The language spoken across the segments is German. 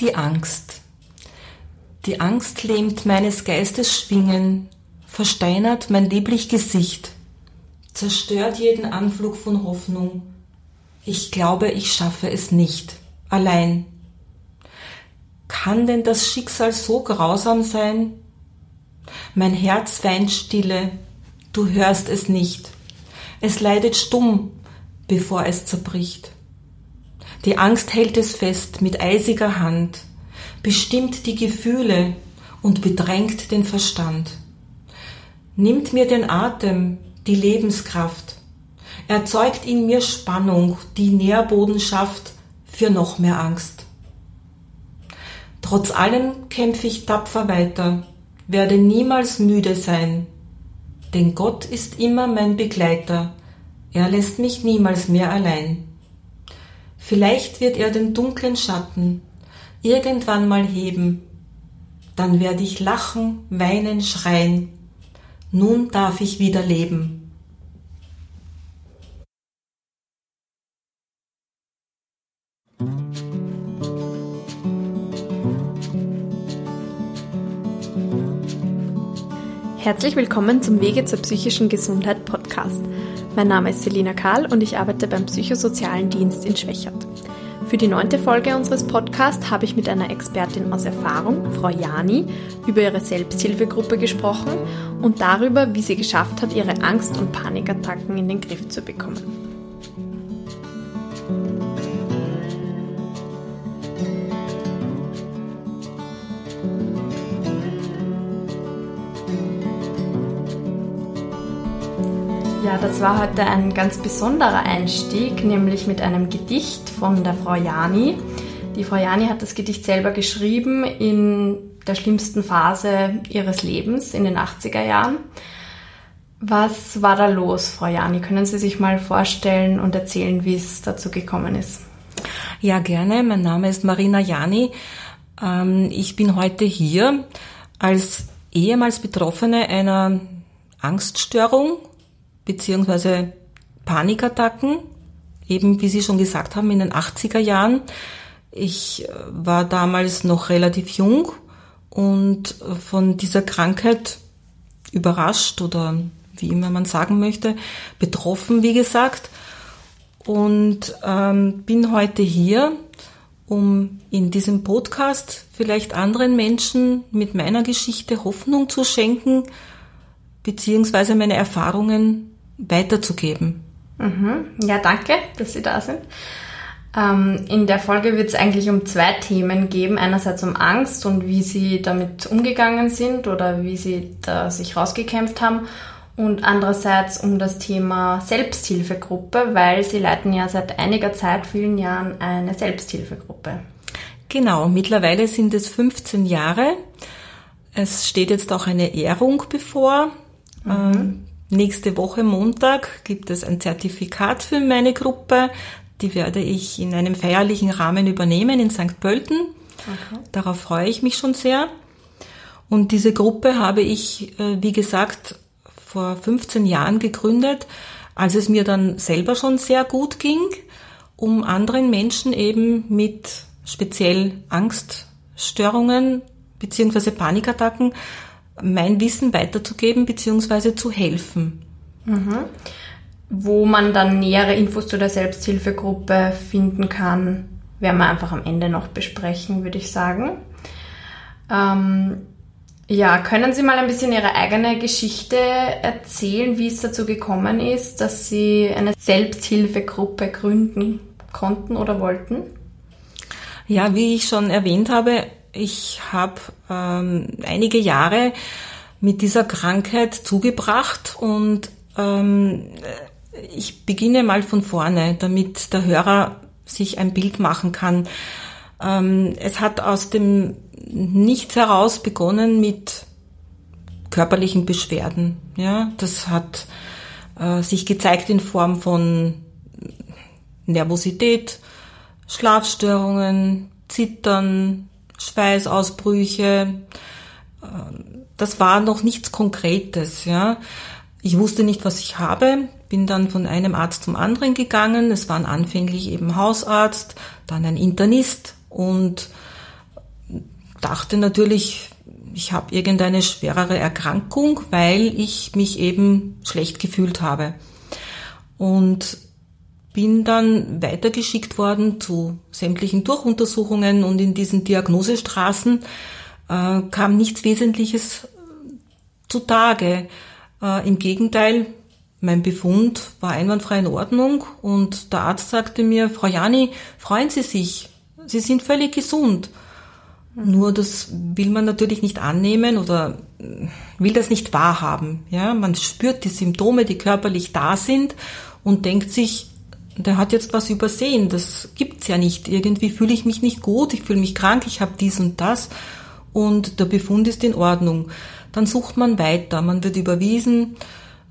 Die Angst. Die Angst lähmt meines Geistes Schwingen, versteinert mein lieblich Gesicht, zerstört jeden Anflug von Hoffnung. Ich glaube, ich schaffe es nicht, allein. Kann denn das Schicksal so grausam sein? Mein Herz weint stille, du hörst es nicht. Es leidet stumm, bevor es zerbricht. Die Angst hält es fest mit eisiger Hand, bestimmt die Gefühle und bedrängt den Verstand. Nimmt mir den Atem, die Lebenskraft, erzeugt in mir Spannung, die Nährboden schafft für noch mehr Angst. Trotz allem kämpfe ich tapfer weiter, werde niemals müde sein, denn Gott ist immer mein Begleiter, er lässt mich niemals mehr allein. Vielleicht wird er den dunklen Schatten irgendwann mal heben. Dann werde ich lachen, weinen, schreien. Nun darf ich wieder leben. Herzlich willkommen zum Wege zur psychischen Gesundheit Podcast. Mein Name ist Selina Kahl und ich arbeite beim Psychosozialen Dienst in Schwächert. Für die neunte Folge unseres Podcasts habe ich mit einer Expertin aus Erfahrung, Frau Jani, über ihre Selbsthilfegruppe gesprochen und darüber, wie sie geschafft hat, ihre Angst- und Panikattacken in den Griff zu bekommen. Ja, das war heute ein ganz besonderer Einstieg, nämlich mit einem Gedicht von der Frau Jani. Die Frau Jani hat das Gedicht selber geschrieben in der schlimmsten Phase ihres Lebens, in den 80er Jahren. Was war da los, Frau Jani? Können Sie sich mal vorstellen und erzählen, wie es dazu gekommen ist? Ja, gerne. Mein Name ist Marina Jani. Ähm, ich bin heute hier als ehemals Betroffene einer Angststörung beziehungsweise Panikattacken, eben wie Sie schon gesagt haben, in den 80er Jahren. Ich äh, war damals noch relativ jung und von dieser Krankheit überrascht oder wie immer man sagen möchte, betroffen, wie gesagt. Und ähm, bin heute hier, um in diesem Podcast vielleicht anderen Menschen mit meiner Geschichte Hoffnung zu schenken, beziehungsweise meine Erfahrungen weiterzugeben. Mhm. Ja, danke, dass Sie da sind. Ähm, in der Folge wird es eigentlich um zwei Themen geben. Einerseits um Angst und wie Sie damit umgegangen sind oder wie Sie da sich rausgekämpft haben. Und andererseits um das Thema Selbsthilfegruppe, weil Sie leiten ja seit einiger Zeit, vielen Jahren, eine Selbsthilfegruppe. Genau, mittlerweile sind es 15 Jahre. Es steht jetzt auch eine Ehrung bevor. Mhm. Nächste Woche Montag gibt es ein Zertifikat für meine Gruppe. Die werde ich in einem feierlichen Rahmen übernehmen in St. Pölten. Okay. Darauf freue ich mich schon sehr. Und diese Gruppe habe ich, äh, wie gesagt, vor 15 Jahren gegründet, als es mir dann selber schon sehr gut ging, um anderen Menschen eben mit speziell Angststörungen beziehungsweise Panikattacken mein Wissen weiterzugeben bzw. zu helfen. Mhm. Wo man dann nähere Infos zu der Selbsthilfegruppe finden kann, werden wir einfach am Ende noch besprechen, würde ich sagen. Ähm, ja, können Sie mal ein bisschen Ihre eigene Geschichte erzählen, wie es dazu gekommen ist, dass Sie eine Selbsthilfegruppe gründen konnten oder wollten? Ja, wie ich schon erwähnt habe, ich habe ähm, einige Jahre mit dieser Krankheit zugebracht und ähm, ich beginne mal von vorne, damit der Hörer sich ein Bild machen kann. Ähm, es hat aus dem Nichts heraus begonnen mit körperlichen Beschwerden. Ja, das hat äh, sich gezeigt in Form von Nervosität, Schlafstörungen, Zittern, Schweißausbrüche. Ähm, das war noch nichts Konkretes, ja. Ich wusste nicht, was ich habe, bin dann von einem Arzt zum anderen gegangen. Es waren anfänglich eben Hausarzt, dann ein Internist und dachte natürlich, ich habe irgendeine schwerere Erkrankung, weil ich mich eben schlecht gefühlt habe. Und bin dann weitergeschickt worden zu sämtlichen Durchuntersuchungen und in diesen Diagnosestraßen äh, kam nichts Wesentliches zutage. Äh, Im Gegenteil, mein Befund war einwandfrei in Ordnung und der Arzt sagte mir, Frau Jani, freuen Sie sich, Sie sind völlig gesund. Nur das will man natürlich nicht annehmen oder will das nicht wahrhaben. Ja, man spürt die Symptome, die körperlich da sind und denkt sich, der hat jetzt was übersehen. Das gibt's ja nicht. Irgendwie fühle ich mich nicht gut, ich fühle mich krank, ich habe dies und das und der Befund ist in Ordnung. Dann sucht man weiter, man wird überwiesen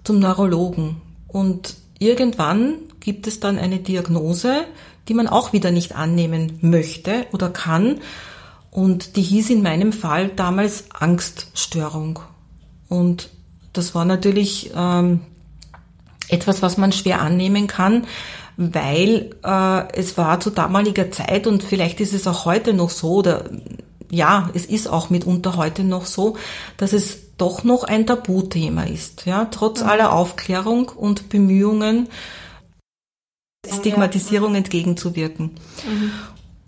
zum Neurologen und irgendwann gibt es dann eine Diagnose, die man auch wieder nicht annehmen möchte oder kann und die hieß in meinem Fall damals Angststörung. Und das war natürlich ähm, etwas, was man schwer annehmen kann, weil äh, es war zu damaliger Zeit und vielleicht ist es auch heute noch so, oder ja, es ist auch mitunter heute noch so, dass es doch noch ein Tabuthema ist. Ja, trotz mhm. aller Aufklärung und Bemühungen, Stigmatisierung entgegenzuwirken. Mhm.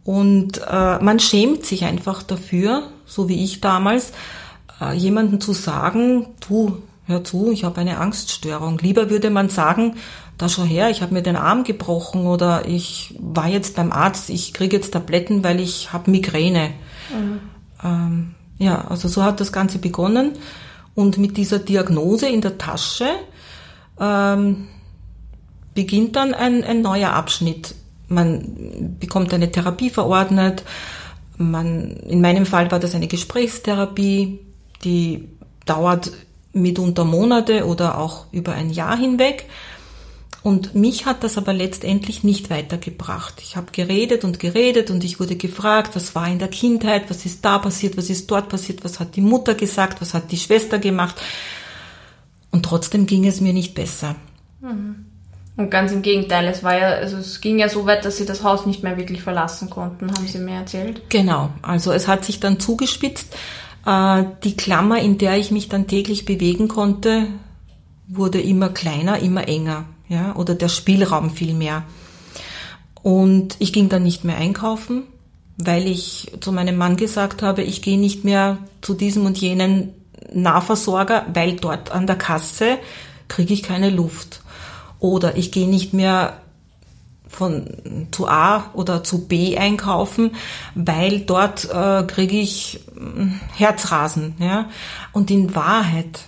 Und äh, man schämt sich einfach dafür, so wie ich damals, äh, jemanden zu sagen, du, hör zu, ich habe eine Angststörung. Lieber würde man sagen, da schau her, ich habe mir den Arm gebrochen oder ich war jetzt beim Arzt, ich kriege jetzt Tabletten, weil ich habe Migräne. Mhm. Ähm, ja, also so hat das Ganze begonnen. Und mit dieser Diagnose in der Tasche ähm, beginnt dann ein, ein neuer Abschnitt man bekommt eine Therapie verordnet. Man, in meinem Fall war das eine Gesprächstherapie, die dauert mitunter Monate oder auch über ein Jahr hinweg. Und mich hat das aber letztendlich nicht weitergebracht. Ich habe geredet und geredet und ich wurde gefragt, was war in der Kindheit, was ist da passiert, was ist dort passiert, was hat die Mutter gesagt, was hat die Schwester gemacht. Und trotzdem ging es mir nicht besser. Mhm. Und ganz im Gegenteil, es war ja, also es ging ja so weit, dass sie das Haus nicht mehr wirklich verlassen konnten, haben sie mir erzählt. Genau, also es hat sich dann zugespitzt. Äh, die Klammer, in der ich mich dann täglich bewegen konnte, wurde immer kleiner, immer enger, ja, oder der Spielraum viel mehr. Und ich ging dann nicht mehr einkaufen, weil ich zu meinem Mann gesagt habe, ich gehe nicht mehr zu diesem und jenen Nahversorger, weil dort an der Kasse kriege ich keine Luft. Oder ich gehe nicht mehr von zu A oder zu B einkaufen, weil dort äh, kriege ich äh, Herzrasen. Ja? Und in Wahrheit,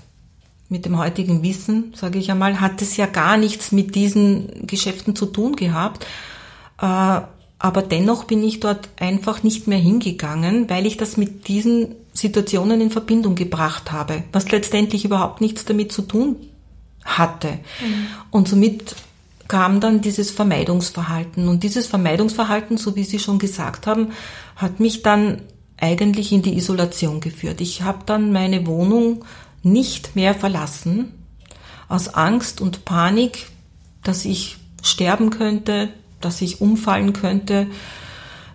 mit dem heutigen Wissen, sage ich einmal, hat es ja gar nichts mit diesen Geschäften zu tun gehabt. Äh, aber dennoch bin ich dort einfach nicht mehr hingegangen, weil ich das mit diesen Situationen in Verbindung gebracht habe, was letztendlich überhaupt nichts damit zu tun hatte. Mhm. Und somit kam dann dieses Vermeidungsverhalten. Und dieses Vermeidungsverhalten, so wie Sie schon gesagt haben, hat mich dann eigentlich in die Isolation geführt. Ich habe dann meine Wohnung nicht mehr verlassen, aus Angst und Panik, dass ich sterben könnte, dass ich umfallen könnte,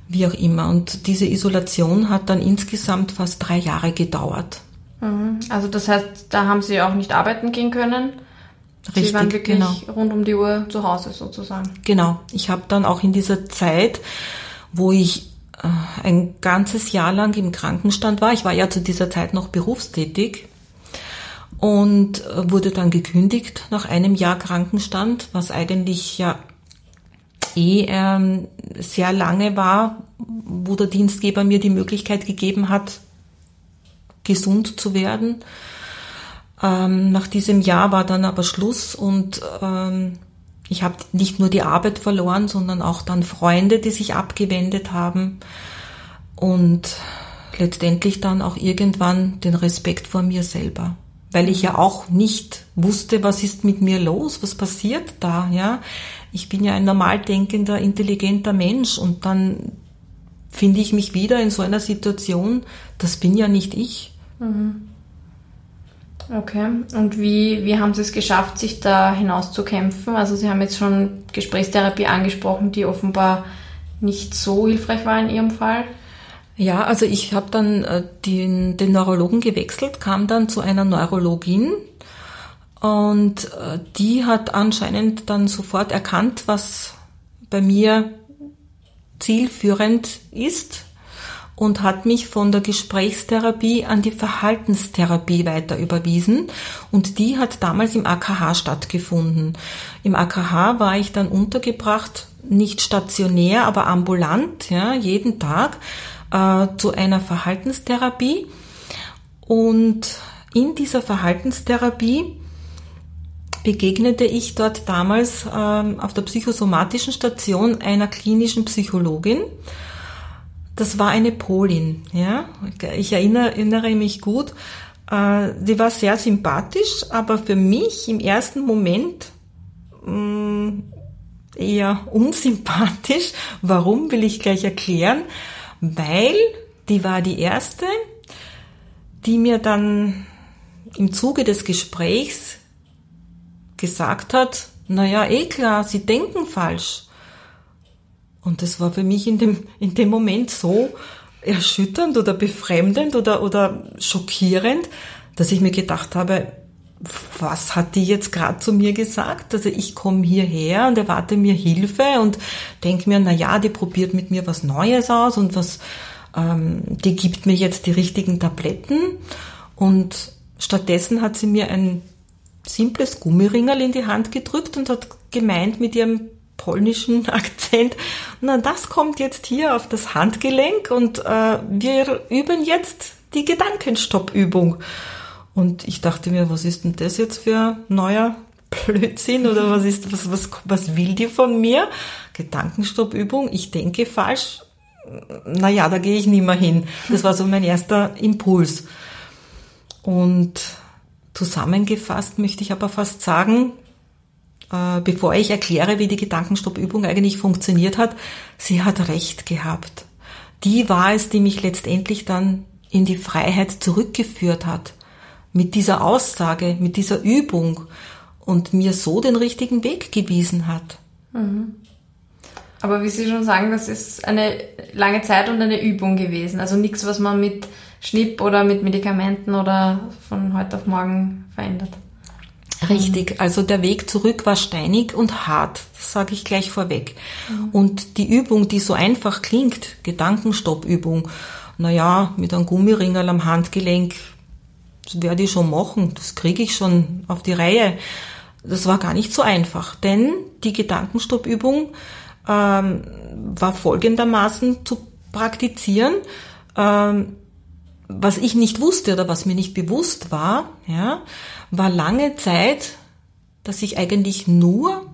wie auch immer. Und diese Isolation hat dann insgesamt fast drei Jahre gedauert. Mhm. Also das heißt, da haben Sie auch nicht arbeiten gehen können? Richtig, Sie waren wirklich genau. rund um die Uhr zu Hause sozusagen. Genau. Ich habe dann auch in dieser Zeit, wo ich äh, ein ganzes Jahr lang im Krankenstand war, ich war ja zu dieser Zeit noch berufstätig und äh, wurde dann gekündigt nach einem Jahr Krankenstand, was eigentlich ja eh ähm, sehr lange war, wo der Dienstgeber mir die Möglichkeit gegeben hat, gesund zu werden. Ähm, nach diesem Jahr war dann aber Schluss und ähm, ich habe nicht nur die Arbeit verloren, sondern auch dann Freunde, die sich abgewendet haben und letztendlich dann auch irgendwann den Respekt vor mir selber, weil ich ja auch nicht wusste, was ist mit mir los, was passiert da, ja. Ich bin ja ein normal denkender, intelligenter Mensch und dann finde ich mich wieder in so einer Situation, das bin ja nicht ich. Mhm. Okay, und wie, wie haben Sie es geschafft, sich da hinauszukämpfen? Also Sie haben jetzt schon Gesprächstherapie angesprochen, die offenbar nicht so hilfreich war in Ihrem Fall. Ja, also ich habe dann äh, den, den Neurologen gewechselt, kam dann zu einer Neurologin und äh, die hat anscheinend dann sofort erkannt, was bei mir zielführend ist und hat mich von der Gesprächstherapie an die Verhaltenstherapie weiter überwiesen und die hat damals im AKH stattgefunden. Im AKH war ich dann untergebracht, nicht stationär, aber ambulant, ja, jeden Tag äh, zu einer Verhaltenstherapie und in dieser Verhaltenstherapie begegnete ich dort damals ähm, auf der psychosomatischen Station einer klinischen Psychologin. Das war eine Polin, ja. Ich erinnere, erinnere mich gut. Äh, die war sehr sympathisch, aber für mich im ersten Moment mh, mm, eher unsympathisch. Warum will ich gleich erklären? Weil die war die erste, die mir dann im Zuge des Gesprächs gesagt hat, naja, eh klar, sie denken falsch. Und das war für mich in dem, in dem Moment so erschütternd oder befremdend oder, oder schockierend, dass ich mir gedacht habe, was hat die jetzt gerade zu mir gesagt? Also ich komme hierher und erwarte mir Hilfe und denke mir, na ja, die probiert mit mir was Neues aus und was, ähm, die gibt mir jetzt die richtigen Tabletten und stattdessen hat sie mir ein simples Gummiringerl in die Hand gedrückt und hat gemeint mit ihrem polnischen Akzent, na das kommt jetzt hier auf das Handgelenk und äh, wir üben jetzt die Gedankenstoppübung. Und ich dachte mir, was ist denn das jetzt für neuer Blödsinn oder was ist, was, was, was will die von mir? Gedankenstoppübung, ich denke falsch. Naja, da gehe ich nie mehr hin. Das war so mein erster Impuls. Und Zusammengefasst möchte ich aber fast sagen, äh, bevor ich erkläre, wie die Gedankenstoppübung eigentlich funktioniert hat, sie hat recht gehabt. Die war es, die mich letztendlich dann in die Freiheit zurückgeführt hat. Mit dieser Aussage, mit dieser Übung und mir so den richtigen Weg gewiesen hat. Mhm. Aber wie Sie schon sagen, das ist eine lange Zeit und eine Übung gewesen. Also nichts, was man mit Schnipp oder mit Medikamenten oder von heute auf morgen verändert. Richtig, also der Weg zurück war steinig und hart, das sage ich gleich vorweg. Mhm. Und die Übung, die so einfach klingt, Gedankenstoppübung, naja, mit einem Gummiringel am Handgelenk, das werde ich schon machen, das kriege ich schon auf die Reihe. Das war gar nicht so einfach, denn die Gedankenstoppübung ähm, war folgendermaßen zu praktizieren. Ähm, was ich nicht wusste oder was mir nicht bewusst war, ja, war lange Zeit, dass ich eigentlich nur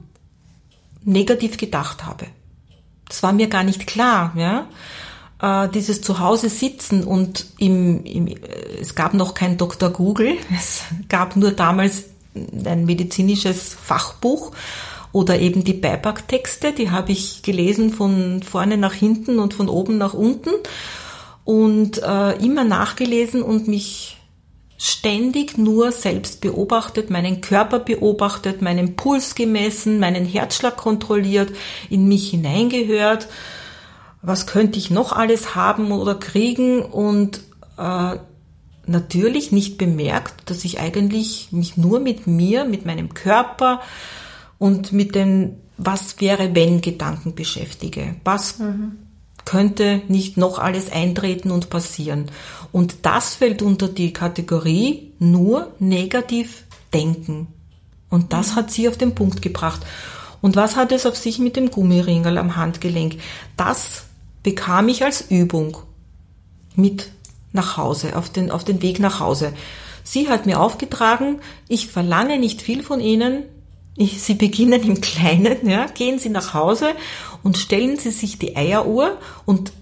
negativ gedacht habe. Das war mir gar nicht klar, ja. Äh, dieses Zuhause sitzen und im, im, es gab noch kein Dr. Google, es gab nur damals ein medizinisches Fachbuch oder eben die Beipacktexte, die habe ich gelesen von vorne nach hinten und von oben nach unten und äh, immer nachgelesen und mich ständig nur selbst beobachtet, meinen Körper beobachtet, meinen Puls gemessen, meinen Herzschlag kontrolliert, in mich hineingehört, was könnte ich noch alles haben oder kriegen und äh, natürlich nicht bemerkt, dass ich eigentlich mich nur mit mir, mit meinem Körper und mit den Was wäre wenn Gedanken beschäftige. Was mhm könnte nicht noch alles eintreten und passieren. Und das fällt unter die Kategorie nur negativ denken. Und das hat sie auf den Punkt gebracht. Und was hat es auf sich mit dem Gummiringel am Handgelenk? Das bekam ich als Übung mit nach Hause, auf den, auf den Weg nach Hause. Sie hat mir aufgetragen, ich verlange nicht viel von Ihnen, Sie beginnen im Kleinen, ja, gehen Sie nach Hause und stellen Sie sich die Eieruhr und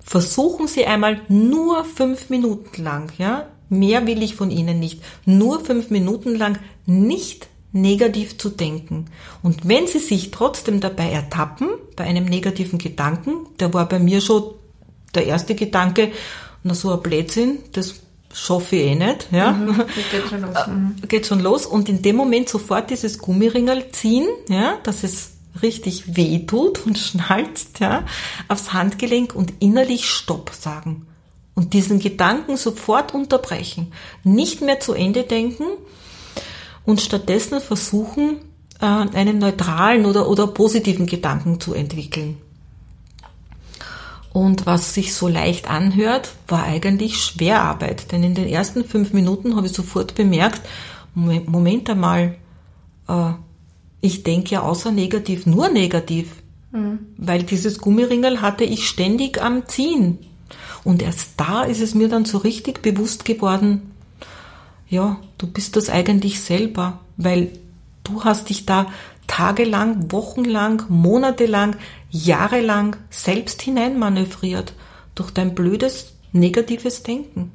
versuchen Sie einmal nur fünf Minuten lang, ja, mehr will ich von Ihnen nicht, nur fünf Minuten lang nicht negativ zu denken. Und wenn Sie sich trotzdem dabei ertappen, bei einem negativen Gedanken, der war bei mir schon der erste Gedanke, na so ein Blödsinn, das schaffe ich eh nicht. Ja? Mhm, geht schon los. Mhm. Geht schon los. Und in dem Moment sofort dieses Gummiringel ziehen, ja, dass es richtig weh tut und schnalzt, ja, aufs Handgelenk und innerlich Stopp sagen. Und diesen Gedanken sofort unterbrechen. Nicht mehr zu Ende denken und stattdessen versuchen, äh, einen neutralen oder, oder positiven Gedanken zu entwickeln. Und was sich so leicht anhört, war eigentlich Schwerarbeit. Denn in den ersten fünf Minuten habe ich sofort bemerkt, Moment einmal, äh, ich denke ja außer negativ nur negativ. Mhm. Weil dieses Gummiringel hatte ich ständig am Ziehen. Und erst da ist es mir dann so richtig bewusst geworden, ja, du bist das eigentlich selber, weil du hast dich da tagelang, wochenlang, monatelang, jahrelang selbst hineinmanövriert durch dein blödes, negatives Denken.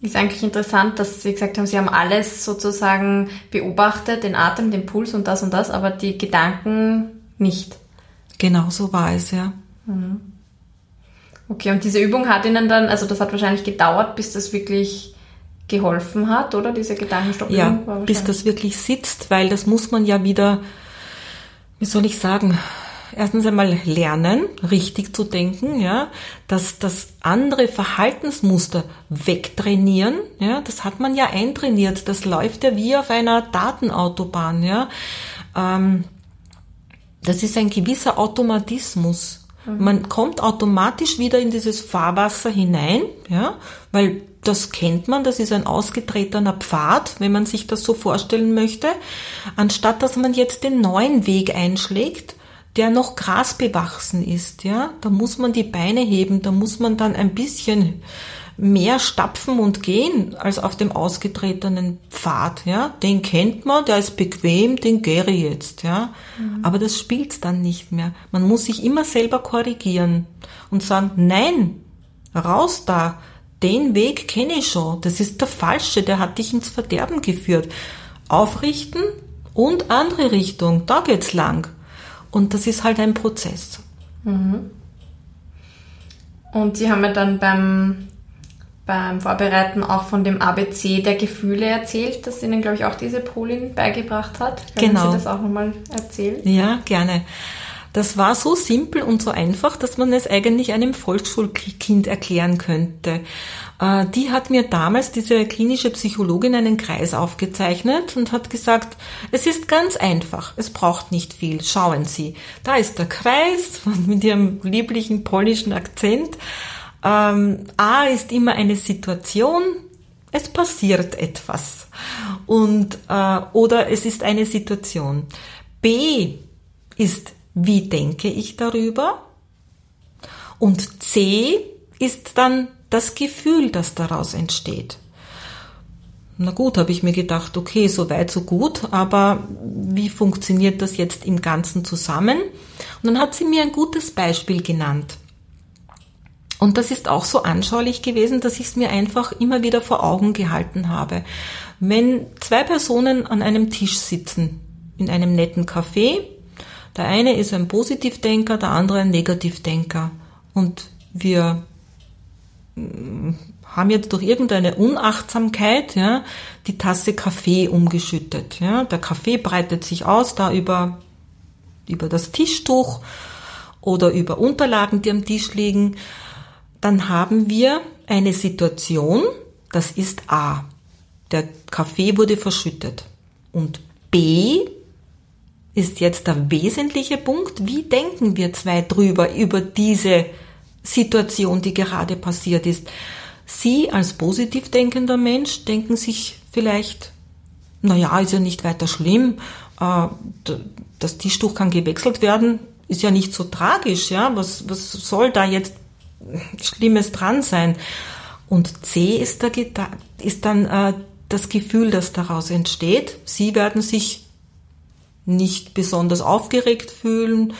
Ist eigentlich interessant, dass Sie gesagt haben, Sie haben alles sozusagen beobachtet, den Atem, den Puls und das und das, aber die Gedanken nicht. Genau so war es, ja. Mhm. Okay, und diese Übung hat Ihnen dann, also das hat wahrscheinlich gedauert, bis das wirklich geholfen hat, oder? Diese Gedankenstoppung? Ja, bis das wirklich sitzt, weil das muss man ja wieder, wie soll ich sagen, erstens einmal lernen, richtig zu denken, ja, dass das andere Verhaltensmuster wegtrainieren, ja, das hat man ja eintrainiert, das läuft ja wie auf einer Datenautobahn, ja. Ähm, das ist ein gewisser Automatismus. Mhm. Man kommt automatisch wieder in dieses Fahrwasser hinein, ja, weil das kennt man, das ist ein ausgetretener Pfad, wenn man sich das so vorstellen möchte, anstatt dass man jetzt den neuen Weg einschlägt, der noch grasbewachsen ist, ja, da muss man die Beine heben, da muss man dann ein bisschen mehr stapfen und gehen als auf dem ausgetretenen Pfad, ja. Den kennt man, der ist bequem, den gehe ich jetzt, ja. Mhm. Aber das spielt dann nicht mehr. Man muss sich immer selber korrigieren und sagen, nein, raus da, den Weg kenne ich schon, das ist der falsche, der hat dich ins Verderben geführt. Aufrichten und andere Richtung, da geht's lang. Und das ist halt ein Prozess. Mhm. Und Sie haben ja dann beim, beim Vorbereiten auch von dem ABC der Gefühle erzählt, das Ihnen, glaube ich, auch diese Polin beigebracht hat. Können genau. Sie das auch nochmal erzählen? Ja, gerne. Das war so simpel und so einfach, dass man es eigentlich einem Volksschulkind erklären könnte. Äh, die hat mir damals, diese klinische Psychologin, einen Kreis aufgezeichnet und hat gesagt, es ist ganz einfach, es braucht nicht viel. Schauen Sie, da ist der Kreis mit ihrem lieblichen polnischen Akzent. Ähm, A ist immer eine Situation, es passiert etwas. Und, äh, oder es ist eine Situation. B ist wie denke ich darüber? Und C ist dann das Gefühl, das daraus entsteht. Na gut, habe ich mir gedacht, okay, so weit, so gut, aber wie funktioniert das jetzt im Ganzen zusammen? Und dann hat sie mir ein gutes Beispiel genannt. Und das ist auch so anschaulich gewesen, dass ich es mir einfach immer wieder vor Augen gehalten habe. Wenn zwei Personen an einem Tisch sitzen, in einem netten Café, der eine ist ein Positivdenker, der andere ein Negativdenker. Und wir mm, haben jetzt durch irgendeine Unachtsamkeit ja, die Tasse Kaffee umgeschüttet. Ja. Der Kaffee breitet sich aus da über, über das Tischtuch oder über Unterlagen, die am Tisch liegen. Dann haben wir eine Situation, das ist A. Der Kaffee wurde verschüttet. Und B ist jetzt der wesentliche Punkt. Wie denken wir zwei drüber, über diese Situation, die gerade passiert ist? Sie als positiv denkender Mensch denken sich vielleicht, na ja, ist ja nicht weiter schlimm, äh, das Tischtuch kann gewechselt werden, ist ja nicht so tragisch, ja, was, was soll da jetzt Schlimmes dran sein? Und C ist, der, ist dann äh, das Gefühl, das daraus entsteht. Sie werden sich nicht besonders aufgeregt fühlen,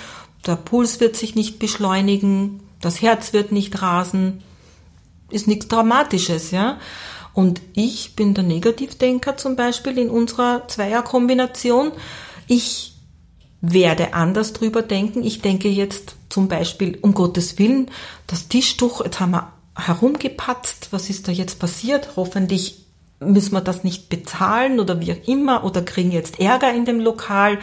der Puls wird sich nicht beschleunigen, das Herz wird nicht rasen, ist nichts Dramatisches, ja. Und ich bin der Negativdenker zum Beispiel in unserer Zweierkombination. Ich werde anders drüber denken. Ich denke jetzt zum Beispiel, um Gottes Willen, das Tischtuch, jetzt haben wir herumgepatzt, was ist da jetzt passiert? Hoffentlich müssen wir das nicht bezahlen oder wie auch immer oder kriegen jetzt Ärger in dem Lokal?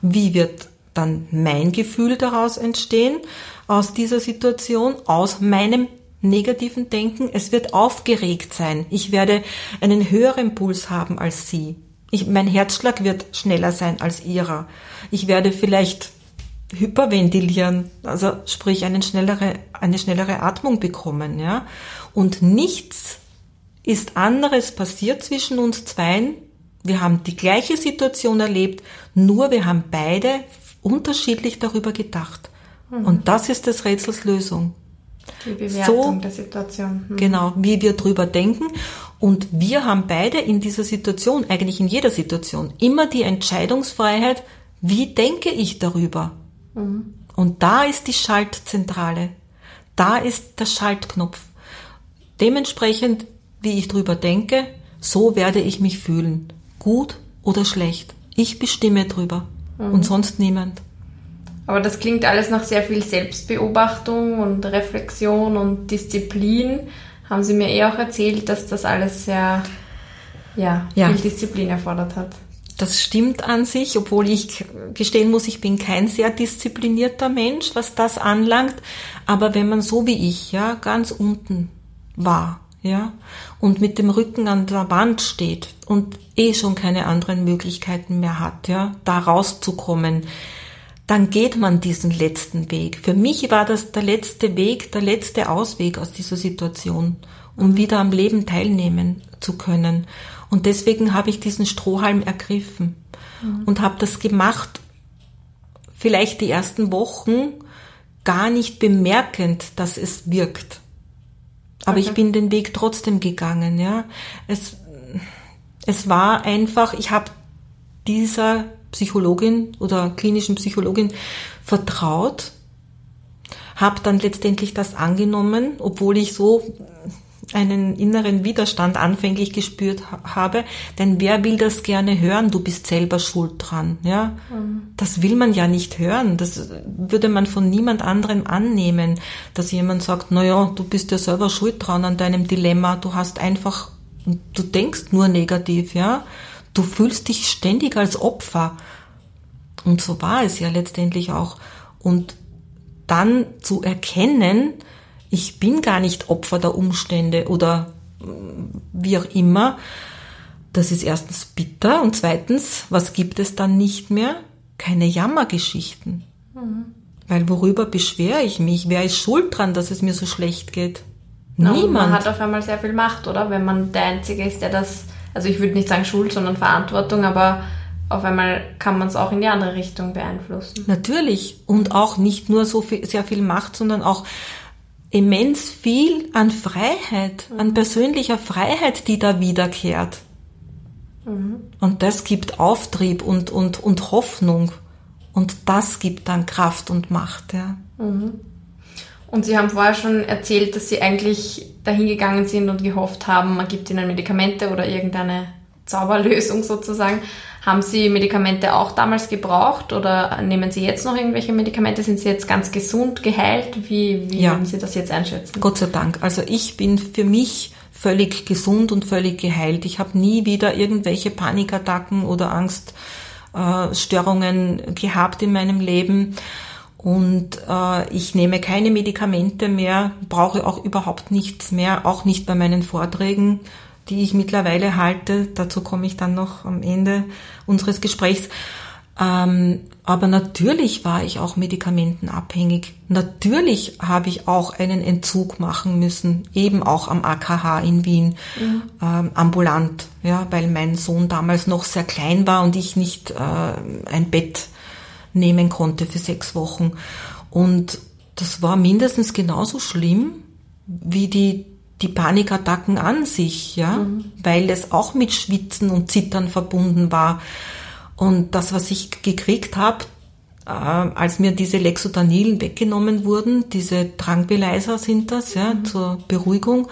Wie wird dann mein Gefühl daraus entstehen, aus dieser Situation, aus meinem negativen Denken. Es wird aufgeregt sein. Ich werde einen höheren Puls haben als Sie. Ich, mein Herzschlag wird schneller sein als Ihrer. Ich werde vielleicht hyperventilieren, also sprich eine schnellere, eine schnellere Atmung bekommen, ja. Und nichts ist anderes passiert zwischen uns zweien. Wir haben die gleiche Situation erlebt, nur wir haben beide unterschiedlich darüber gedacht. Mhm. Und das ist des Rätsels Lösung. Die Bewertung so, der Situation. Mhm. Genau, wie wir drüber denken. Und wir haben beide in dieser Situation, eigentlich in jeder Situation, immer die Entscheidungsfreiheit, wie denke ich darüber? Mhm. Und da ist die Schaltzentrale. Da ist der Schaltknopf. Dementsprechend, wie ich drüber denke, so werde ich mich fühlen. Gut oder schlecht. Ich bestimme drüber. Mhm. Und sonst niemand. Aber das klingt alles nach sehr viel Selbstbeobachtung und Reflexion und Disziplin. Haben Sie mir eh auch erzählt, dass das alles sehr ja, ja. viel Disziplin erfordert hat. Das stimmt an sich, obwohl ich gestehen muss, ich bin kein sehr disziplinierter Mensch, was das anlangt. Aber wenn man so wie ich, ja, ganz unten war, ja, und mit dem Rücken an der Wand steht und eh schon keine anderen Möglichkeiten mehr hat, ja, da rauszukommen, dann geht man diesen letzten Weg. Für mich war das der letzte Weg, der letzte Ausweg aus dieser Situation, um wieder am Leben teilnehmen zu können. Und deswegen habe ich diesen Strohhalm ergriffen mhm. und habe das gemacht, vielleicht die ersten Wochen gar nicht bemerkend, dass es wirkt. Aber okay. ich bin den Weg trotzdem gegangen, ja. Es, es war einfach, ich habe dieser Psychologin oder klinischen Psychologin vertraut, habe dann letztendlich das angenommen, obwohl ich so einen inneren Widerstand anfänglich gespürt habe, denn wer will das gerne hören? Du bist selber schuld dran, ja? Mhm. Das will man ja nicht hören. Das würde man von niemand anderem annehmen, dass jemand sagt, na ja, du bist ja selber schuld dran an deinem Dilemma. Du hast einfach, du denkst nur negativ, ja? Du fühlst dich ständig als Opfer. Und so war es ja letztendlich auch. Und dann zu erkennen, ich bin gar nicht Opfer der Umstände oder mm, wie auch immer, das ist erstens bitter und zweitens, was gibt es dann nicht mehr? Keine Jammergeschichten. Mhm. Weil worüber beschwere ich mich? Wer ist schuld dran, dass es mir so schlecht geht? Niemand. man hat auf einmal sehr viel Macht, oder? Wenn man der Einzige ist, der das also ich würde nicht sagen Schuld, sondern Verantwortung, aber auf einmal kann man es auch in die andere Richtung beeinflussen. Natürlich. Und auch nicht nur so viel, sehr viel Macht, sondern auch immens viel an Freiheit, mhm. an persönlicher Freiheit, die da wiederkehrt. Mhm. Und das gibt Auftrieb und, und, und Hoffnung. Und das gibt dann Kraft und Macht, ja. Mhm. Und Sie haben vorher schon erzählt, dass Sie eigentlich dahingegangen sind und gehofft haben, man gibt Ihnen Medikamente oder irgendeine Zauberlösung sozusagen. Haben Sie Medikamente auch damals gebraucht oder nehmen Sie jetzt noch irgendwelche Medikamente? Sind Sie jetzt ganz gesund, geheilt? Wie, wie ja. würden Sie das jetzt einschätzen? Gott sei Dank. Also ich bin für mich völlig gesund und völlig geheilt. Ich habe nie wieder irgendwelche Panikattacken oder Angststörungen äh, gehabt in meinem Leben. Und äh, ich nehme keine Medikamente mehr, brauche auch überhaupt nichts mehr, auch nicht bei meinen Vorträgen, die ich mittlerweile halte. Dazu komme ich dann noch am Ende unseres Gesprächs. Ähm, aber natürlich war ich auch medikamentenabhängig. Natürlich habe ich auch einen Entzug machen müssen, eben auch am AKH in Wien, mhm. ähm, ambulant, ja, weil mein Sohn damals noch sehr klein war und ich nicht äh, ein Bett nehmen konnte für sechs Wochen. Und das war mindestens genauso schlimm wie die, die Panikattacken an sich, ja, mhm. weil es auch mit Schwitzen und Zittern verbunden war. Und das, was ich gekriegt habe, äh, als mir diese Lexotanilen weggenommen wurden, diese Tranquilizer sind das, ja, mhm. zur Beruhigung,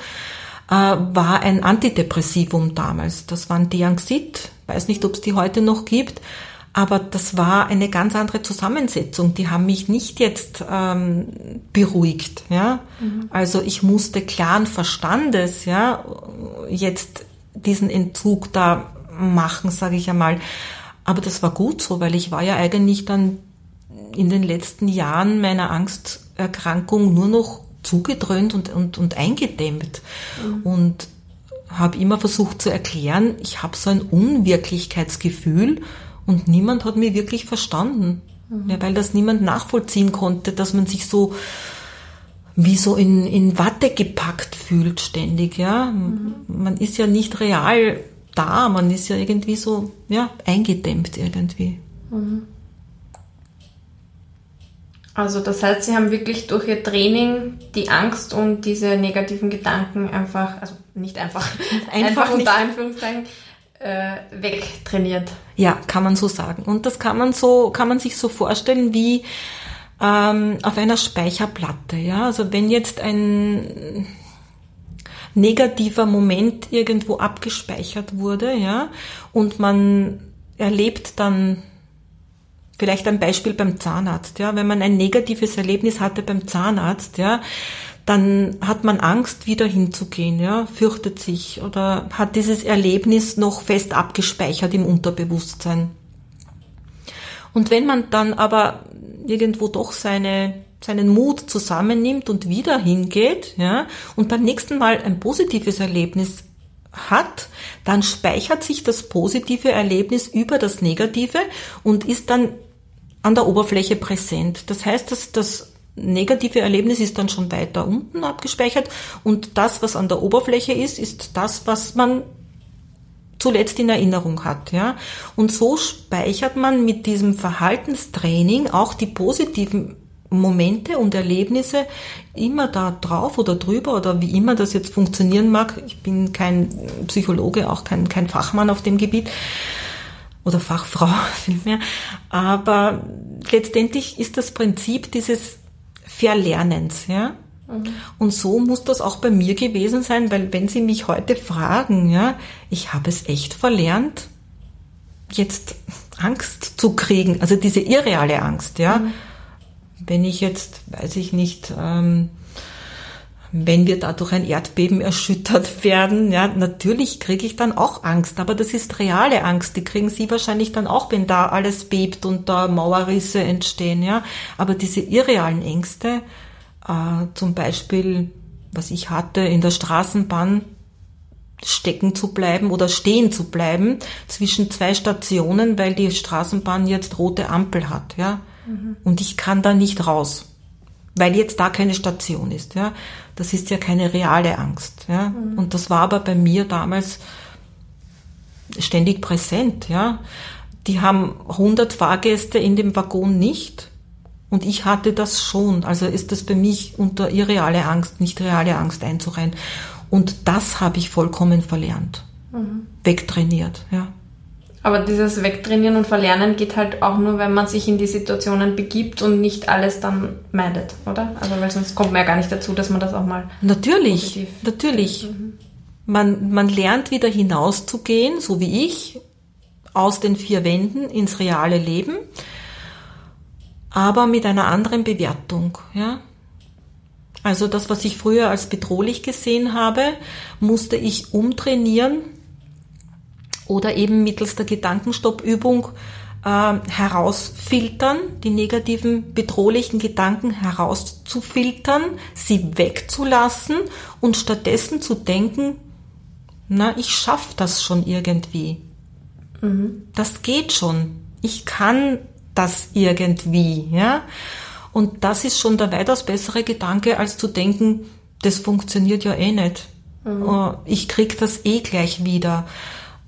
äh, war ein Antidepressivum damals. Das war ein Deanxit, weiß nicht, ob es die heute noch gibt. Aber das war eine ganz andere Zusammensetzung. Die haben mich nicht jetzt ähm, beruhigt. Ja? Mhm. Also ich musste klaren Verstandes ja jetzt diesen Entzug da machen, sage ich einmal. Aber das war gut so, weil ich war ja eigentlich dann in den letzten Jahren meiner Angsterkrankung nur noch zugedröhnt und, und, und eingedämmt. Mhm. Und habe immer versucht zu erklären, ich habe so ein Unwirklichkeitsgefühl und niemand hat mich wirklich verstanden. Mhm. Ja, weil das niemand nachvollziehen konnte, dass man sich so wie so in, in Watte gepackt fühlt ständig, ja. Mhm. Man ist ja nicht real da, man ist ja irgendwie so, ja, eingedämmt irgendwie. Mhm. Also das heißt, Sie haben wirklich durch Ihr Training die Angst und diese negativen Gedanken einfach, also nicht einfach, einfach, einfach unter Anführungszeichen, äh, wegtrainiert. Ja, kann man so sagen. Und das kann man so, kann man sich so vorstellen wie ähm, auf einer Speicherplatte. Ja, also wenn jetzt ein negativer Moment irgendwo abgespeichert wurde, ja, und man erlebt dann vielleicht ein Beispiel beim Zahnarzt, ja, wenn man ein negatives Erlebnis hatte beim Zahnarzt, ja, dann hat man Angst, wieder hinzugehen, ja, fürchtet sich oder hat dieses Erlebnis noch fest abgespeichert im Unterbewusstsein. Und wenn man dann aber irgendwo doch seine, seinen Mut zusammennimmt und wieder hingeht, ja, und beim nächsten Mal ein positives Erlebnis hat, dann speichert sich das positive Erlebnis über das negative und ist dann an der Oberfläche präsent. Das heißt, dass das negative Erlebnis ist dann schon weiter unten abgespeichert und das, was an der Oberfläche ist, ist das, was man zuletzt in Erinnerung hat, ja. Und so speichert man mit diesem Verhaltenstraining auch die positiven Momente und Erlebnisse immer da drauf oder drüber oder wie immer das jetzt funktionieren mag. Ich bin kein Psychologe, auch kein, kein Fachmann auf dem Gebiet oder Fachfrau vielmehr. Aber letztendlich ist das Prinzip dieses Verlernens, ja. Mhm. Und so muss das auch bei mir gewesen sein, weil wenn Sie mich heute fragen, ja, ich habe es echt verlernt, jetzt Angst zu kriegen, also diese irreale Angst, ja. Mhm. Wenn ich jetzt, weiß ich nicht, ähm, wenn wir dadurch ein Erdbeben erschüttert werden, ja, natürlich kriege ich dann auch Angst, aber das ist reale Angst, die kriegen Sie wahrscheinlich dann auch, wenn da alles bebt und da Mauerrisse entstehen, ja. Aber diese irrealen Ängste, äh, zum Beispiel, was ich hatte, in der Straßenbahn stecken zu bleiben oder stehen zu bleiben zwischen zwei Stationen, weil die Straßenbahn jetzt rote Ampel hat, ja. Mhm. Und ich kann da nicht raus, weil jetzt da keine Station ist, ja. Das ist ja keine reale Angst, ja. Mhm. Und das war aber bei mir damals ständig präsent, ja. Die haben 100 Fahrgäste in dem Waggon nicht und ich hatte das schon. Also ist das für mich unter irreale Angst, nicht reale Angst einzureihen. Und das habe ich vollkommen verlernt. Mhm. Wegtrainiert, ja. Aber dieses Wegtrainieren und Verlernen geht halt auch nur, wenn man sich in die Situationen begibt und nicht alles dann meidet, oder? Also weil sonst kommt man ja gar nicht dazu, dass man das auch mal. Natürlich, natürlich. Mhm. Man, man lernt wieder hinauszugehen, so wie ich, aus den vier Wänden ins reale Leben aber mit einer anderen Bewertung, ja. Also das, was ich früher als bedrohlich gesehen habe, musste ich umtrainieren oder eben mittels der Gedankenstoppübung äh, herausfiltern, die negativen, bedrohlichen Gedanken herauszufiltern, sie wegzulassen und stattdessen zu denken, na, ich schaff das schon irgendwie. Mhm. Das geht schon. Ich kann das irgendwie, ja. Und das ist schon der weitaus bessere Gedanke, als zu denken, das funktioniert ja eh nicht. Mhm. Oh, ich krieg das eh gleich wieder.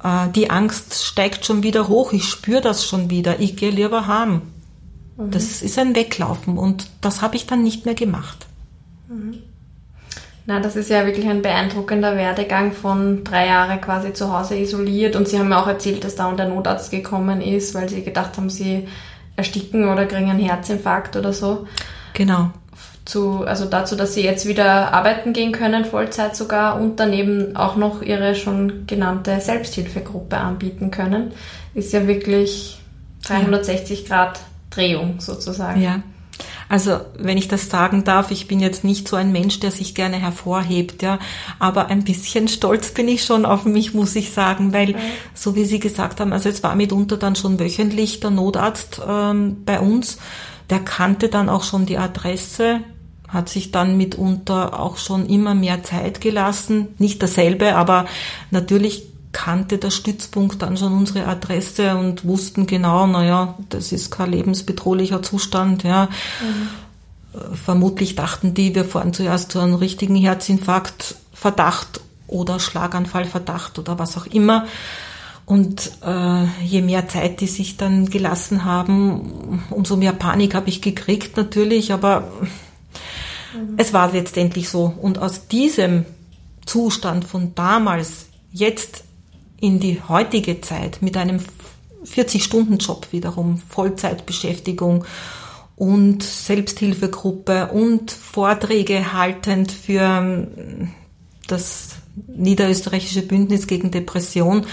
Äh, die Angst steigt schon wieder hoch, ich spüre das schon wieder, ich gehe lieber heim. Mhm. Das ist ein Weglaufen und das habe ich dann nicht mehr gemacht. Mhm. Na, das ist ja wirklich ein beeindruckender Werdegang von drei Jahren quasi zu Hause isoliert und Sie haben ja auch erzählt, dass da und der Notarzt gekommen ist, weil Sie gedacht haben, Sie ersticken oder kriegen einen Herzinfarkt oder so. Genau. Zu, also dazu, dass sie jetzt wieder arbeiten gehen können, Vollzeit sogar, und daneben auch noch ihre schon genannte Selbsthilfegruppe anbieten können, ist ja wirklich 360 ja. Grad Drehung sozusagen. Ja. Also, wenn ich das sagen darf, ich bin jetzt nicht so ein Mensch, der sich gerne hervorhebt, ja, aber ein bisschen stolz bin ich schon auf mich, muss ich sagen, weil, so wie Sie gesagt haben, also es war mitunter dann schon wöchentlich der Notarzt ähm, bei uns, der kannte dann auch schon die Adresse, hat sich dann mitunter auch schon immer mehr Zeit gelassen. Nicht dasselbe, aber natürlich kannte der Stützpunkt dann schon unsere Adresse und wussten genau, naja, das ist kein lebensbedrohlicher Zustand, ja. Mhm. Vermutlich dachten die, wir fahren zuerst zu einem richtigen Herzinfarkt Verdacht oder Schlaganfallverdacht oder was auch immer. Und äh, je mehr Zeit die sich dann gelassen haben, umso mehr Panik habe ich gekriegt natürlich, aber mhm. es war letztendlich so. Und aus diesem Zustand von damals jetzt in die heutige Zeit mit einem 40-Stunden-Job wiederum, Vollzeitbeschäftigung und Selbsthilfegruppe und Vorträge haltend für ähm, das niederösterreichische Bündnis gegen Depression,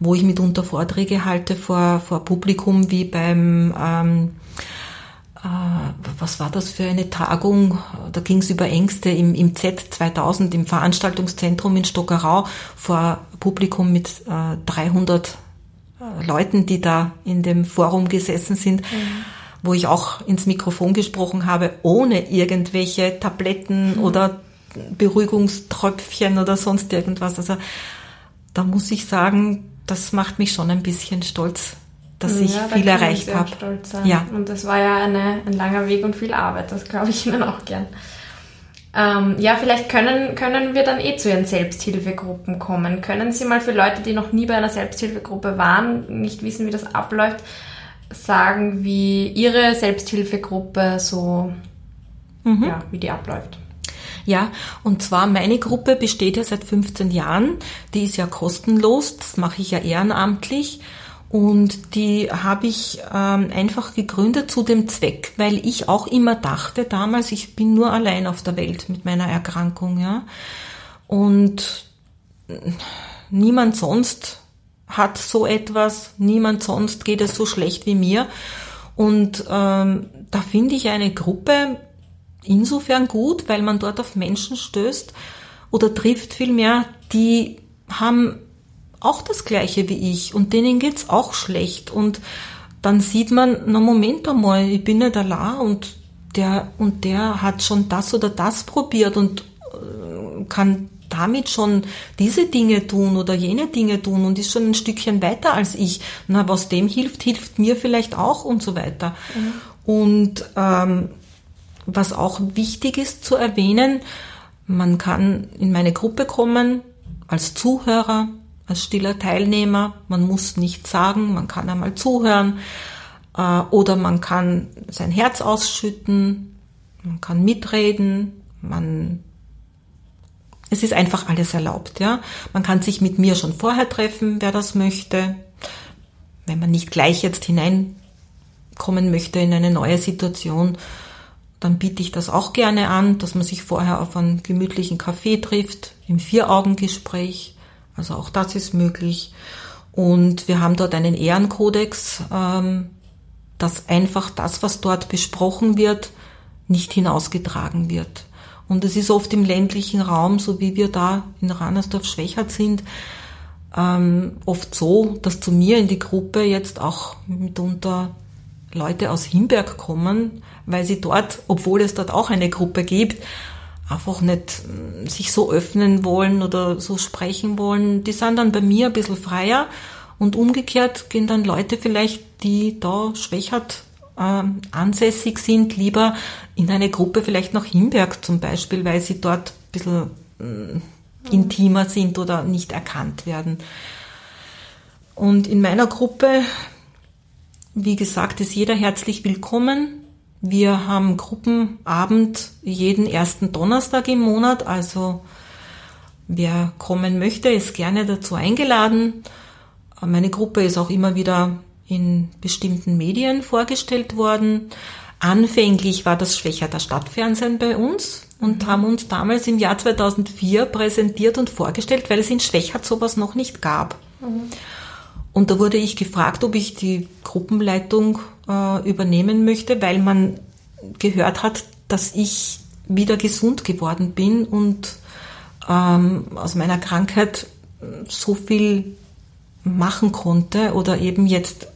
wo ich mitunter Vorträge halte vor, vor Publikum wie beim, ähm, äh, was war das für eine Tagung? Da ging es über Ängste im, im Z2000 im Veranstaltungszentrum in Stockerau vor Publikum mit äh, 300 äh, Leuten, die da in dem Forum gesessen sind. Mhm wo ich auch ins Mikrofon gesprochen habe, ohne irgendwelche Tabletten mhm. oder Beruhigungströpfchen oder sonst irgendwas. Also da muss ich sagen, das macht mich schon ein bisschen stolz, dass ich ja, viel erreicht habe. Ja. Und das war ja eine, ein langer Weg und viel Arbeit, das glaube ich Ihnen auch gern. Ähm, ja, vielleicht können, können wir dann eh zu Ihren Selbsthilfegruppen kommen. Können Sie mal für Leute, die noch nie bei einer Selbsthilfegruppe waren, nicht wissen, wie das abläuft, sagen, wie Ihre Selbsthilfegruppe so, mhm. ja, wie die abläuft? Ja, und zwar meine Gruppe besteht ja seit 15 Jahren. Die ist ja kostenlos, das mache ich ja ehrenamtlich. Und die habe ich ähm, einfach gegründet zu dem Zweck, weil ich auch immer dachte damals, ich bin nur allein auf der Welt mit meiner Erkrankung, ja. Und niemand sonst hat so etwas, niemand sonst geht es so schlecht wie mir. Und ähm, da finde ich eine Gruppe insofern gut, weil man dort auf Menschen stößt oder trifft vielmehr, die haben auch das Gleiche wie ich und denen geht's auch schlecht und dann sieht man, na Moment einmal, ich bin nicht allein und der und der hat schon das oder das probiert und äh, kann damit schon diese Dinge tun oder jene Dinge tun und ist schon ein Stückchen weiter als ich. Na, was dem hilft, hilft mir vielleicht auch und so weiter. Mhm. Und ähm, was auch wichtig ist zu erwähnen, man kann in meine Gruppe kommen als Zuhörer, als stiller Teilnehmer. Man muss nichts sagen, man kann einmal zuhören äh, oder man kann sein Herz ausschütten, man kann mitreden, man es ist einfach alles erlaubt, ja. Man kann sich mit mir schon vorher treffen, wer das möchte. Wenn man nicht gleich jetzt hineinkommen möchte in eine neue Situation, dann biete ich das auch gerne an, dass man sich vorher auf einen gemütlichen Kaffee trifft, im Vier-Augen-Gespräch. Also auch das ist möglich. Und wir haben dort einen Ehrenkodex, ähm, dass einfach das, was dort besprochen wird, nicht hinausgetragen wird. Und es ist oft im ländlichen Raum, so wie wir da in Ranersdorf-Schwächert sind, ähm, oft so, dass zu mir in die Gruppe jetzt auch mitunter Leute aus Himberg kommen, weil sie dort, obwohl es dort auch eine Gruppe gibt, einfach nicht mm, sich so öffnen wollen oder so sprechen wollen. Die sind dann bei mir ein bisschen freier und umgekehrt gehen dann Leute vielleicht, die da schwächert äh, ansässig sind, lieber in eine Gruppe vielleicht nach Himberg zum Beispiel, weil sie dort ein bisschen äh, intimer sind oder nicht erkannt werden. Und in meiner Gruppe, wie gesagt, ist jeder herzlich willkommen. Wir haben Gruppenabend jeden ersten Donnerstag im Monat, also wer kommen möchte, ist gerne dazu eingeladen. Meine Gruppe ist auch immer wieder in bestimmten Medien vorgestellt worden. Anfänglich war das Schwächerter Stadtfernsehen bei uns und mhm. haben uns damals im Jahr 2004 präsentiert und vorgestellt, weil es in Schwächert sowas noch nicht gab. Mhm. Und da wurde ich gefragt, ob ich die Gruppenleitung äh, übernehmen möchte, weil man gehört hat, dass ich wieder gesund geworden bin und ähm, aus meiner Krankheit so viel machen konnte oder eben jetzt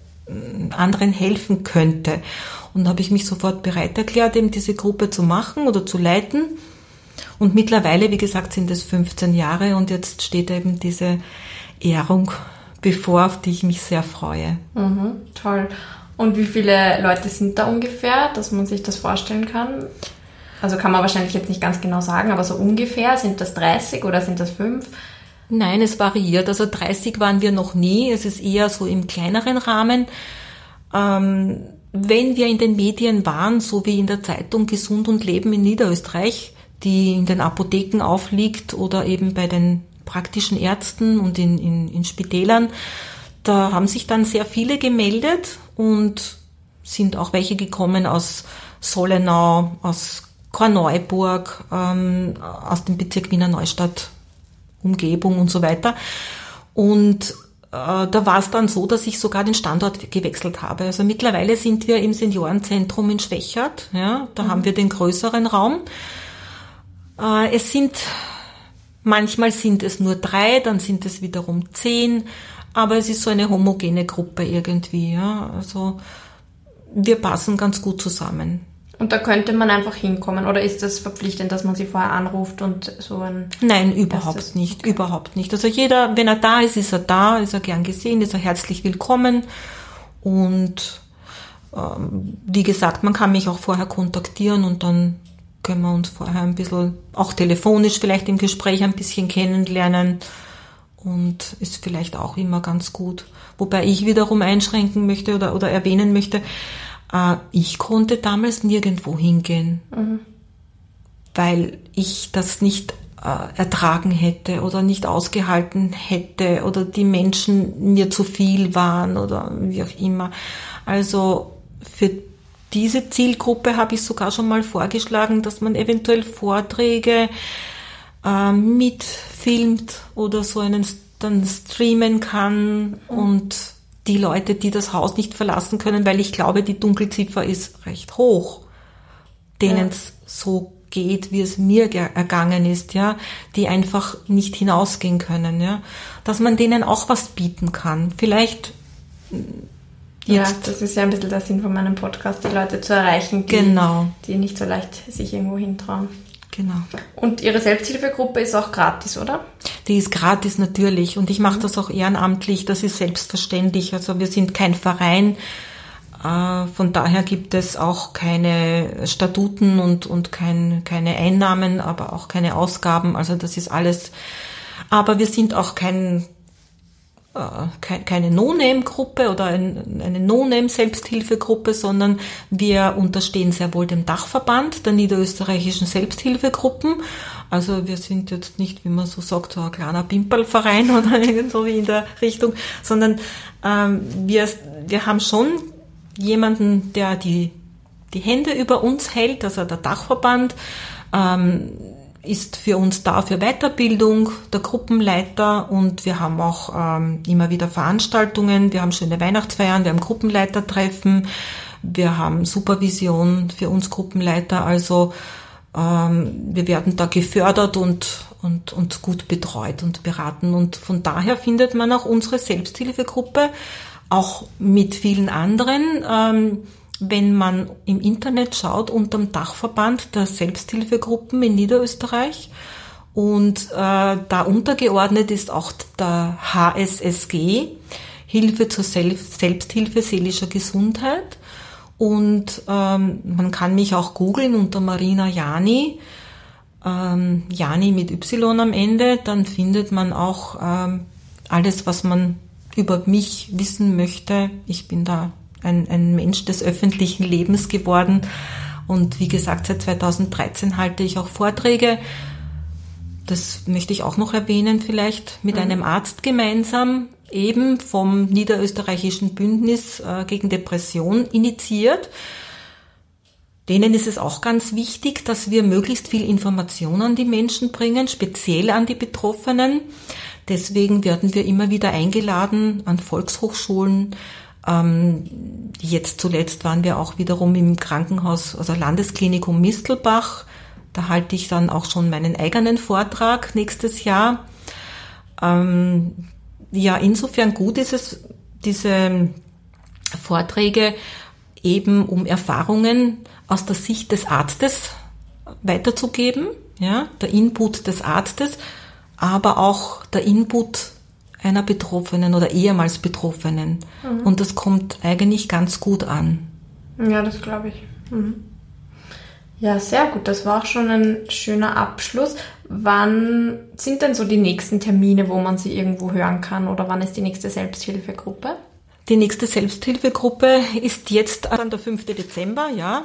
anderen helfen könnte. Und habe ich mich sofort bereit erklärt, eben diese Gruppe zu machen oder zu leiten. Und mittlerweile, wie gesagt, sind es 15 Jahre und jetzt steht eben diese Ehrung bevor, auf die ich mich sehr freue. Mhm, toll. Und wie viele Leute sind da ungefähr, dass man sich das vorstellen kann? Also kann man wahrscheinlich jetzt nicht ganz genau sagen, aber so ungefähr, sind das 30 oder sind das 5? Nein, es variiert. Also 30 waren wir noch nie. Es ist eher so im kleineren Rahmen. Ähm, wenn wir in den Medien waren, so wie in der Zeitung Gesund und Leben in Niederösterreich, die in den Apotheken aufliegt oder eben bei den praktischen Ärzten und in, in, in Spitälern, da haben sich dann sehr viele gemeldet und sind auch welche gekommen aus Sollenau, aus Korneuburg, ähm, aus dem Bezirk Wiener Neustadt, Umgebung und so weiter. Und äh, da war es dann so, dass ich sogar den Standort gewechselt habe. Also mittlerweile sind wir im Seniorenzentrum in Schwächert. Ja, da mhm. haben wir den größeren Raum. Äh, es sind, manchmal sind es nur drei, dann sind es wiederum zehn, aber es ist so eine homogene Gruppe irgendwie. Ja, also wir passen ganz gut zusammen. Und da könnte man einfach hinkommen oder ist das verpflichtend, dass man sie vorher anruft und so ein... Nein, überhaupt erstes? nicht, okay. überhaupt nicht. Also jeder, wenn er da ist, ist er da, ist er gern gesehen, ist er herzlich willkommen und ähm, wie gesagt, man kann mich auch vorher kontaktieren und dann können wir uns vorher ein bisschen, auch telefonisch vielleicht im Gespräch ein bisschen kennenlernen und ist vielleicht auch immer ganz gut. Wobei ich wiederum einschränken möchte oder, oder erwähnen möchte, äh, ich konnte damals nirgendwo hingehen, mhm. weil ich das nicht äh, ertragen hätte oder nicht ausgehalten hätte oder die Menschen mir zu viel waren oder wie auch immer. Also für diese Zielgruppe habe ich sogar schon mal vorgeschlagen, dass man eventuell Vorträge äh, mitfilmt oder so einen dann streamen kann mhm. und die Leute, die das Haus nicht verlassen können, weil ich glaube, die Dunkelziffer ist recht hoch, denen es ja. so geht, wie es mir ergangen ist, ja, die einfach nicht hinausgehen können, ja, dass man denen auch was bieten kann. Vielleicht Jetzt. Ja, das ist ja ein bisschen der Sinn von meinem Podcast, die Leute zu erreichen, die, genau. die nicht so leicht sich irgendwo hintrauen. Genau. Und Ihre Selbsthilfegruppe ist auch gratis, oder? Die ist gratis natürlich und ich mache das auch ehrenamtlich, das ist selbstverständlich. Also wir sind kein Verein, äh, von daher gibt es auch keine Statuten und, und kein, keine Einnahmen, aber auch keine Ausgaben. Also das ist alles. Aber wir sind auch kein keine No-Name-Gruppe oder eine No-Name-Selbsthilfegruppe, sondern wir unterstehen sehr wohl dem Dachverband der niederösterreichischen Selbsthilfegruppen. Also wir sind jetzt nicht, wie man so sagt, so ein kleiner Pimperlverein oder irgendwo wie in der Richtung, sondern ähm, wir, wir haben schon jemanden, der die, die Hände über uns hält, also der Dachverband. Ähm, ist für uns da für Weiterbildung, der Gruppenleiter und wir haben auch ähm, immer wieder Veranstaltungen, wir haben schöne Weihnachtsfeiern, wir haben Gruppenleitertreffen, wir haben Supervision für uns Gruppenleiter, also ähm, wir werden da gefördert und, und, und gut betreut und beraten. Und von daher findet man auch unsere Selbsthilfegruppe auch mit vielen anderen. Ähm, wenn man im Internet schaut, unterm Dachverband der Selbsthilfegruppen in Niederösterreich. Und äh, da untergeordnet ist auch der HSSG, Hilfe zur Selbst Selbsthilfe seelischer Gesundheit. Und ähm, man kann mich auch googeln unter Marina Jani, ähm, Jani mit Y am Ende. Dann findet man auch ähm, alles, was man über mich wissen möchte. Ich bin da ein, ein Mensch des öffentlichen Lebens geworden. Und wie gesagt, seit 2013 halte ich auch Vorträge. Das möchte ich auch noch erwähnen, vielleicht mit mhm. einem Arzt gemeinsam, eben vom Niederösterreichischen Bündnis äh, gegen Depression initiiert. Denen ist es auch ganz wichtig, dass wir möglichst viel Information an die Menschen bringen, speziell an die Betroffenen. Deswegen werden wir immer wieder eingeladen an Volkshochschulen, ähm, jetzt zuletzt waren wir auch wiederum im Krankenhaus, also Landesklinikum Mistelbach. Da halte ich dann auch schon meinen eigenen Vortrag nächstes Jahr. Ähm, ja, insofern gut ist es, diese Vorträge eben um Erfahrungen aus der Sicht des Arztes weiterzugeben, ja, der Input des Arztes, aber auch der Input einer Betroffenen oder ehemals Betroffenen. Mhm. Und das kommt eigentlich ganz gut an. Ja, das glaube ich. Mhm. Ja, sehr gut. Das war auch schon ein schöner Abschluss. Wann sind denn so die nächsten Termine, wo man sie irgendwo hören kann? Oder wann ist die nächste Selbsthilfegruppe? Die nächste Selbsthilfegruppe ist jetzt dann der 5. Dezember, ja.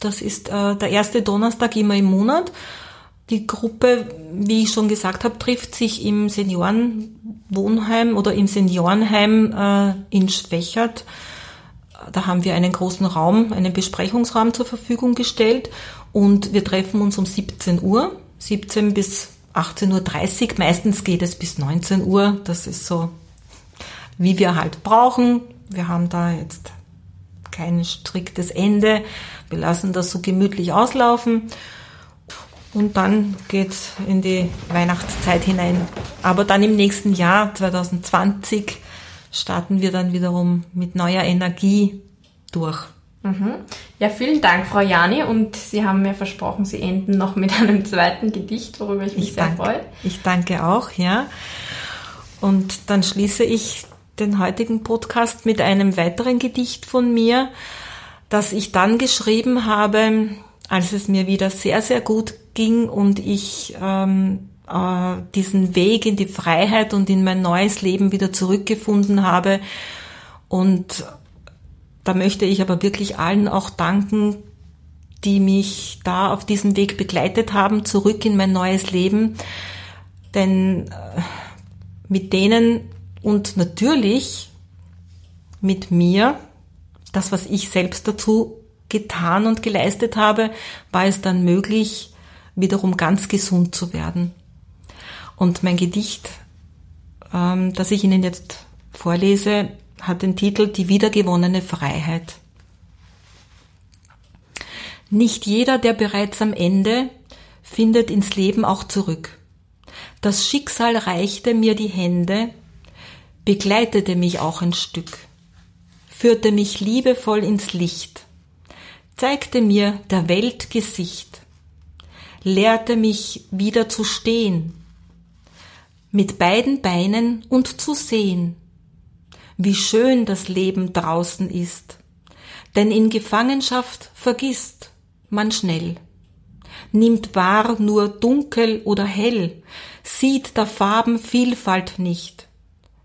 Das ist äh, der erste Donnerstag immer im Monat. Die Gruppe, wie ich schon gesagt habe, trifft sich im Seniorenwohnheim oder im Seniorenheim äh, in Schwächert. Da haben wir einen großen Raum, einen Besprechungsraum zur Verfügung gestellt und wir treffen uns um 17 Uhr, 17 bis 18.30 Uhr. Meistens geht es bis 19 Uhr. Das ist so, wie wir halt brauchen. Wir haben da jetzt kein striktes Ende. Wir lassen das so gemütlich auslaufen. Und dann geht's in die Weihnachtszeit hinein. Aber dann im nächsten Jahr, 2020, starten wir dann wiederum mit neuer Energie durch. Mhm. Ja, vielen Dank, Frau Jani. Und Sie haben mir versprochen, Sie enden noch mit einem zweiten Gedicht, worüber ich mich ich sehr danke, freue. Ich danke auch, ja. Und dann schließe ich den heutigen Podcast mit einem weiteren Gedicht von mir, das ich dann geschrieben habe, als es mir wieder sehr, sehr gut ging und ich ähm, äh, diesen Weg in die Freiheit und in mein neues Leben wieder zurückgefunden habe. Und da möchte ich aber wirklich allen auch danken, die mich da auf diesem Weg begleitet haben, zurück in mein neues Leben. Denn äh, mit denen und natürlich mit mir, das, was ich selbst dazu getan und geleistet habe, war es dann möglich, wiederum ganz gesund zu werden. Und mein Gedicht, ähm, das ich Ihnen jetzt vorlese, hat den Titel Die wiedergewonnene Freiheit. Nicht jeder, der bereits am Ende, findet ins Leben auch zurück. Das Schicksal reichte mir die Hände, begleitete mich auch ein Stück, führte mich liebevoll ins Licht, zeigte mir der Welt Gesicht, lehrte mich wieder zu stehen, mit beiden Beinen und zu sehen, wie schön das Leben draußen ist, denn in Gefangenschaft vergisst man schnell, nimmt wahr nur dunkel oder hell, sieht der Farben Vielfalt nicht,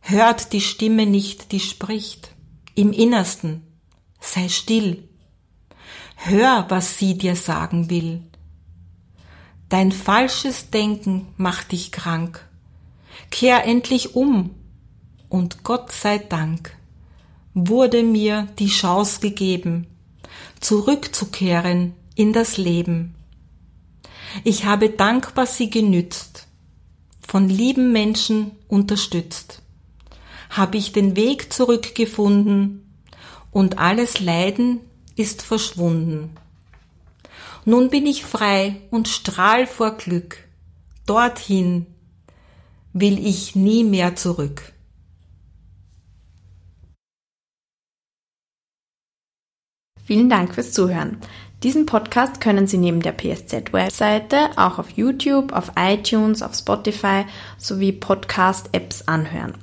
hört die Stimme nicht, die spricht, im Innersten, sei still, hör, was sie dir sagen will, Dein falsches Denken macht dich krank. Kehr endlich um. Und Gott sei Dank wurde mir die Chance gegeben, zurückzukehren in das Leben. Ich habe dankbar sie genützt, von lieben Menschen unterstützt, habe ich den Weg zurückgefunden und alles Leiden ist verschwunden. Nun bin ich frei und strahl vor Glück. Dorthin will ich nie mehr zurück. Vielen Dank fürs Zuhören. Diesen Podcast können Sie neben der PSZ-Webseite auch auf YouTube, auf iTunes, auf Spotify sowie Podcast-Apps anhören.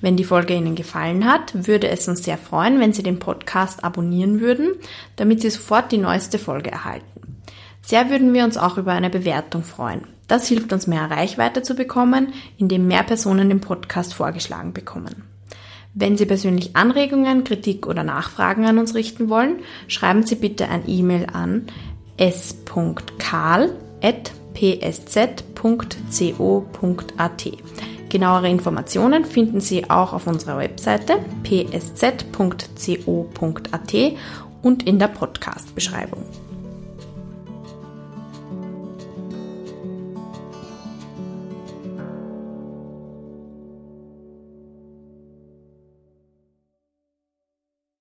Wenn die Folge Ihnen gefallen hat, würde es uns sehr freuen, wenn Sie den Podcast abonnieren würden, damit Sie sofort die neueste Folge erhalten. Sehr würden wir uns auch über eine Bewertung freuen. Das hilft uns mehr Reichweite zu bekommen, indem mehr Personen den Podcast vorgeschlagen bekommen. Wenn Sie persönlich Anregungen, Kritik oder Nachfragen an uns richten wollen, schreiben Sie bitte ein E-Mail an s.karl.psz.co.at. Genauere Informationen finden Sie auch auf unserer Webseite psz.co.at und in der Podcast-Beschreibung.